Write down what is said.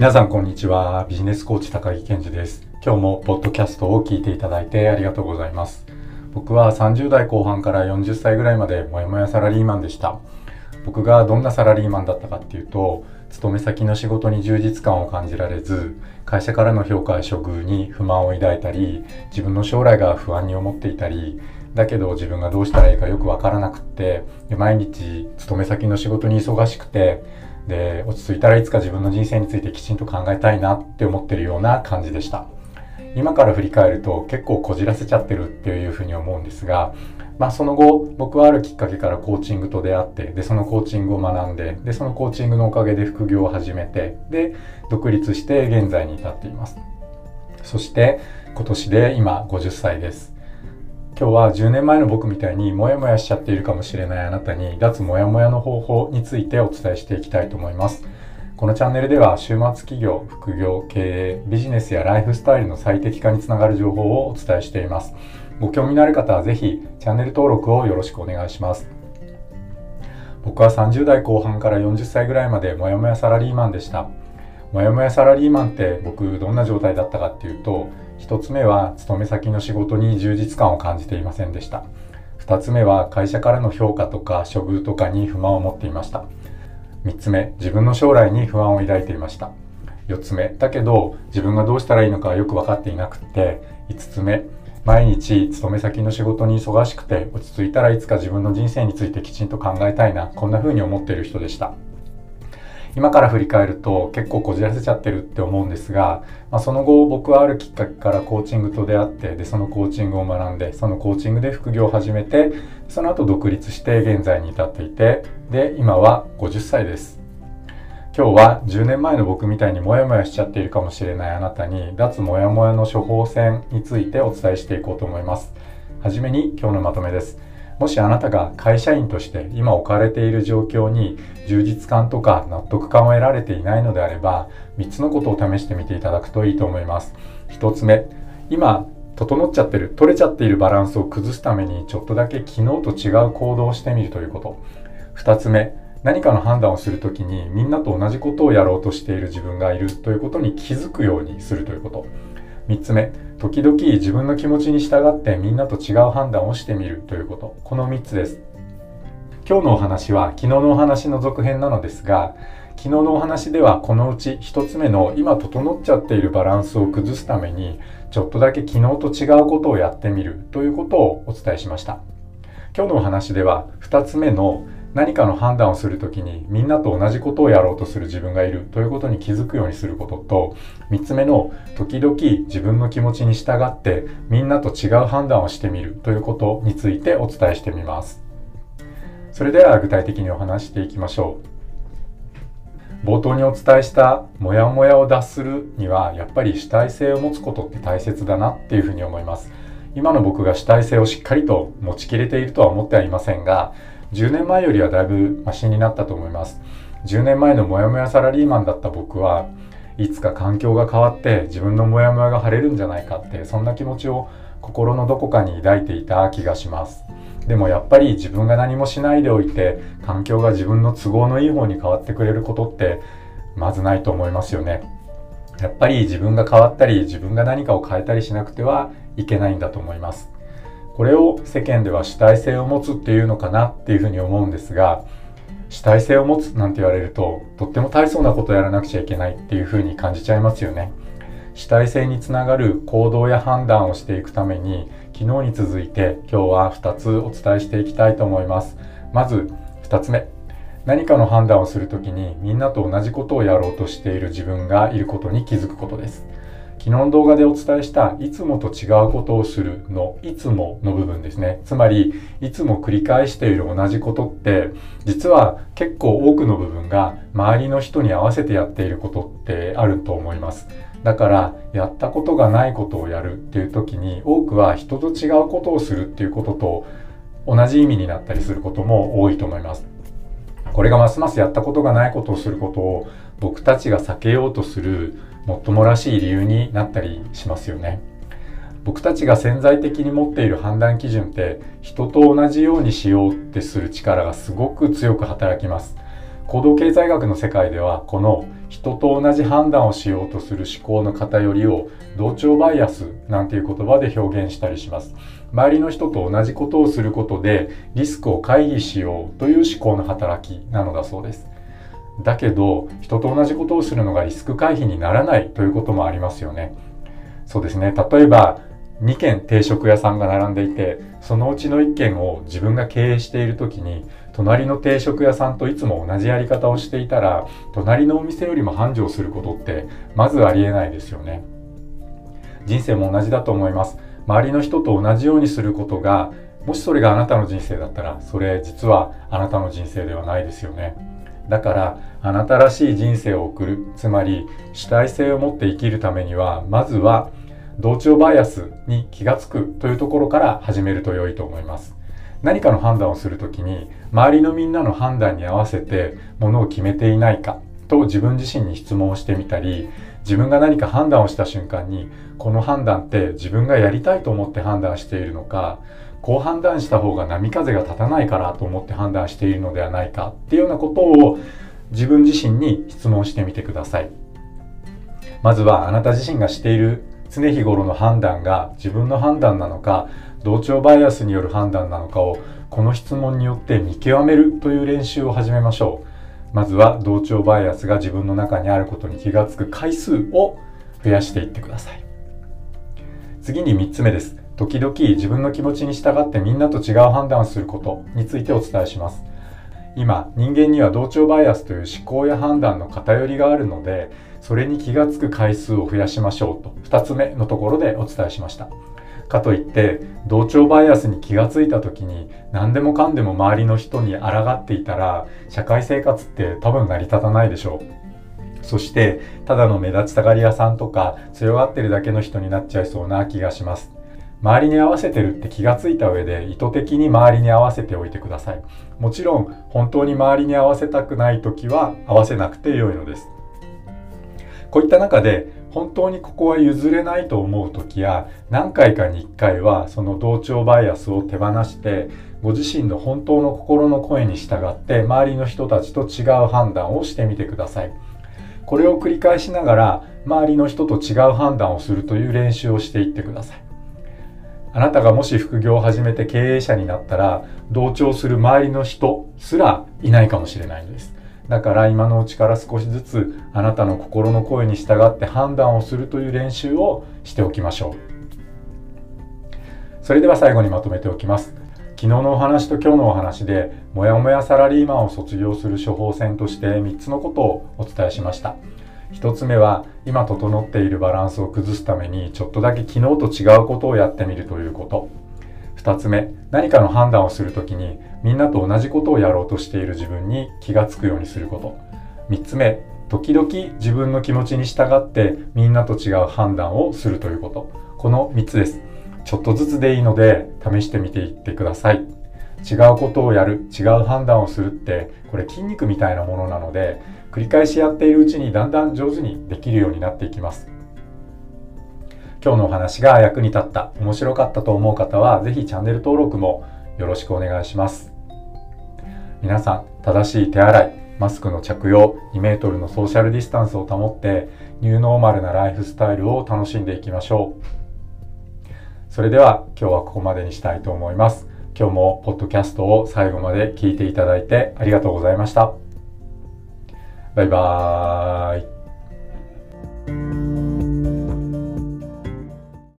皆さんこんにちは。ビジネスコーチ高木健二です。今日もポッドキャストを聞いていただいてありがとうございます。僕は30代後半から40歳ぐらいまでもやもやサラリーマンでした。僕がどんなサラリーマンだったかっていうと勤め先の仕事に充実感を感じられず会社からの評価や処遇に不満を抱いたり自分の将来が不安に思っていたりだけど自分がどうしたらいいかよくわからなくって毎日勤め先の仕事に忙しくてで落ち着いたらいつか自分の人生についてきちんと考えたいなって思ってるような感じでした。今から振り返ると結構こじらせちゃってるっていうふうに思うんですが、まあ、その後僕はあるきっかけからコーチングと出会ってでそのコーチングを学んででそのコーチングのおかげで副業を始めてで独立して現在に至っています。そして今年で今50歳です。今日は10年前の僕みたいにモヤモヤしちゃっているかもしれないあなたに脱モヤモヤの方法についてお伝えしていきたいと思います。このチャンネルでは週末企業、副業、経営、ビジネスやライフスタイルの最適化につながる情報をお伝えしています。ご興味のある方はぜひチャンネル登録をよろしくお願いします。僕は30代後半から40歳ぐらいまでモヤモヤサラリーマンでした。モヤモヤサラリーマンって僕どんな状態だったかっていうと1つ目は勤め先の仕事に充実感を感じていませんでした。2つ目は会社からの評価とか処遇とかに不満を持っていました。3つ目自分の将来に不安を抱いていました。4つ目だけど自分がどうしたらいいのかよく分かっていなくって5つ目毎日勤め先の仕事に忙しくて落ち着いたらいつか自分の人生についてきちんと考えたいなこんな風に思っている人でした。今から振り返ると結構こじらせちゃってるって思うんですが、まあ、その後僕はあるきっかけからコーチングと出会ってでそのコーチングを学んでそのコーチングで副業を始めてその後独立して現在に至っていてで今は50歳です。今日は10年前の僕みたいにモヤモヤしちゃっているかもしれないあなたに脱モヤモヤの処方箋についてお伝えしていこうと思います。はじめに今日のまとめです。もしあなたが会社員として今置かれている状況に充実感とか納得感を得られていないのであれば3つのことを試してみていただくといいと思います。1つ目今整っちゃってる取れちゃっているバランスを崩すためにちょっとだけ昨日と違う行動をしてみるということ。2つ目何かの判断をする時にみんなと同じことをやろうとしている自分がいるということに気づくようにするということ。3つ目時々自分の気持ちに従ってみんなと違う判断をしてみるということ。この3つです。今日のお話は昨日のお話の続編なのですが昨日のお話ではこのうち1つ目の今整っちゃっているバランスを崩すためにちょっとだけ昨日と違うことをやってみるということをお伝えしました。今日のお話では2つ目の何かの判断をするときにみんなと同じことをやろうとする自分がいるということに気づくようにすることと3つ目の時々自分の気持ちに従ってみんなと違う判断をしてみるということについてお伝えしてみます。それでは具体的にお話していきましょう。冒頭にお伝えしたモヤモヤを脱するにはやっぱり主体性を持つことって大切だなっていうふうに思います。今の僕が主体性をしっかりと持ちきれているとは思ってはいませんが10年前よりはだいぶマシになったと思います。10年前のモヤモヤサラリーマンだった僕はいつか環境が変わって自分のモヤモヤが晴れるんじゃないかってそんな気持ちを心のどこかに抱いていた気がします。でもやっぱり自分が何もしないでおいて環境が自分の都合のいい方に変わってくれることってまずないと思いますよね。やっぱり自分が変わったり自分が何かを変えたりしなくてはいけないんだと思います。これを世間では主体性を持つっていうのかなっていうふうに思うんですが主体性を持つなんて言われるととっても大層なことをやらなくちゃいけないっていうふうに感じちゃいますよね。主体性につながる行動や判断をしていくために昨日に続いて今日は2つお伝えしていきたいと思います。まず2つ目。何かの判断をするときにみんなと同じことをやろうとしている自分がいることに気づくことです。昨日の動画でお伝えしたいつもと違うことをするのいつもの部分ですね。つまりいつも繰り返している同じことって実は結構多くの部分が周りの人に合わせてやっていることってあると思います。だからやったことがないことをやるっていう時に多くは人と違うことをするっていうことと同じ意味になったりすることも多いと思います。これがますますやったことがないことをすることを僕たちが避けようとするもっともらしい理由になったりしますよね。僕たちが潜在的に持っている判断基準って人と同じようにしようってする力がすごく強く働きます。行動経済学の世界ではこの人と同じ判断をしようとする思考の偏りを同調バイアスなんていう言葉で表現したりします。周りの人と同じことをすることでリスクを回避しようという思考の働きなのだそうです。だけど人と同じことをするのがリスク回避にならないということもありますよね。そうですね。例えば2軒定食屋さんが並んでいてそのうちの1軒を自分が経営している時に隣の定食屋さんといつも同じやり方をしていたら隣のお店よりも繁盛することってまずありえないですよね。人生も同じだと思います。周りの人と同じようにすることがもしそれがあなたの人生だったらそれ実はあなたの人生ではないですよね。だからあなたらしい人生を送る。つまり主体性を持って生きるためにはまずは同調バイアスに気がつく。というところから始めると良いと思います。何かの判断をするときに周りのみんなの判断に合わせてものを決めていないか。と自分自身に質問をしてみたり自分が何か判断をした瞬間にこの判断って自分がやりたいと思って判断しているのかこう判断した方が波風が立たないからと思って判断しているのではないかっていうようなことを自分自身に質問してみてください。まずはあなた自身がしている常日頃の判断が自分の判断なのか同調バイアスによる判断なのかをこの質問によって見極めるという練習を始めましょう。まずは同調バイアスが自分の中にあることに気がつく回数を増やしていってください。次に3つ目です。時々自分の気持ちに従ってみんなと違う判断をすることについてお伝えします。今人間には同調バイアスという思考や判断の偏りがあるのでそれに気がつく回数を増やしましょうと2つ目のところでお伝えしました。かといって同調バイアスに気がついた時に何でもかんでも周りの人に抗っていたら社会生活って多分成り立たないでしょう。そしてただの目立ちたがり屋さんとか強がってるだけの人になっちゃいそうな気がします。周りに合わせてるって気がついた上で意図的に周りに合わせておいてください。もちろん本当に周りに合わせたくない時は合わせなくて良いのです。こういった中で本当にここは譲れないと思う時や何回かに1回はその同調バイアスを手放してご自身の本当の心の声に従って周りの人たちと違う判断をしてみてください。これを繰り返しながら周りの人と違う判断をするという練習をしていってください。あなたがもし副業を始めて経営者になったら同調する周りの人すらいないかもしれないのです。だから今のうちから少しずつあなたの心の声に従って判断をするという練習をしておきましょう。それでは最後にまとめておきます。昨日のお話と今日のお話でもやもやサラリーマンを卒業する処方箋として3つのことをお伝えしました。1つ目は今整っているバランスを崩すためにちょっとだけ昨日と違うことをやってみるということ。2つ目何かの判断をするときにみんなと同じことをやろうとしている自分に気がつくようにすること。3つ目時々自分の気持ちに従ってみんなと違う判断をするということ。この3つです。ちょっとずつでいいので試してみていってください。違うことをやる違う判断をするってこれ筋肉みたいなものなので繰り返しやっているうちにだんだん上手にできるようになっていきます今日のお話が役に立った、面白かったと思う方は、ぜひチャンネル登録もよろしくお願いします。皆さん、正しい手洗い、マスクの着用、2メートルのソーシャルディスタンスを保って、ニューノーマルなライフスタイルを楽しんでいきましょう。それでは今日はここまでにしたいと思います。今日もポッドキャストを最後まで聞いていただいてありがとうございました。バイバーイ。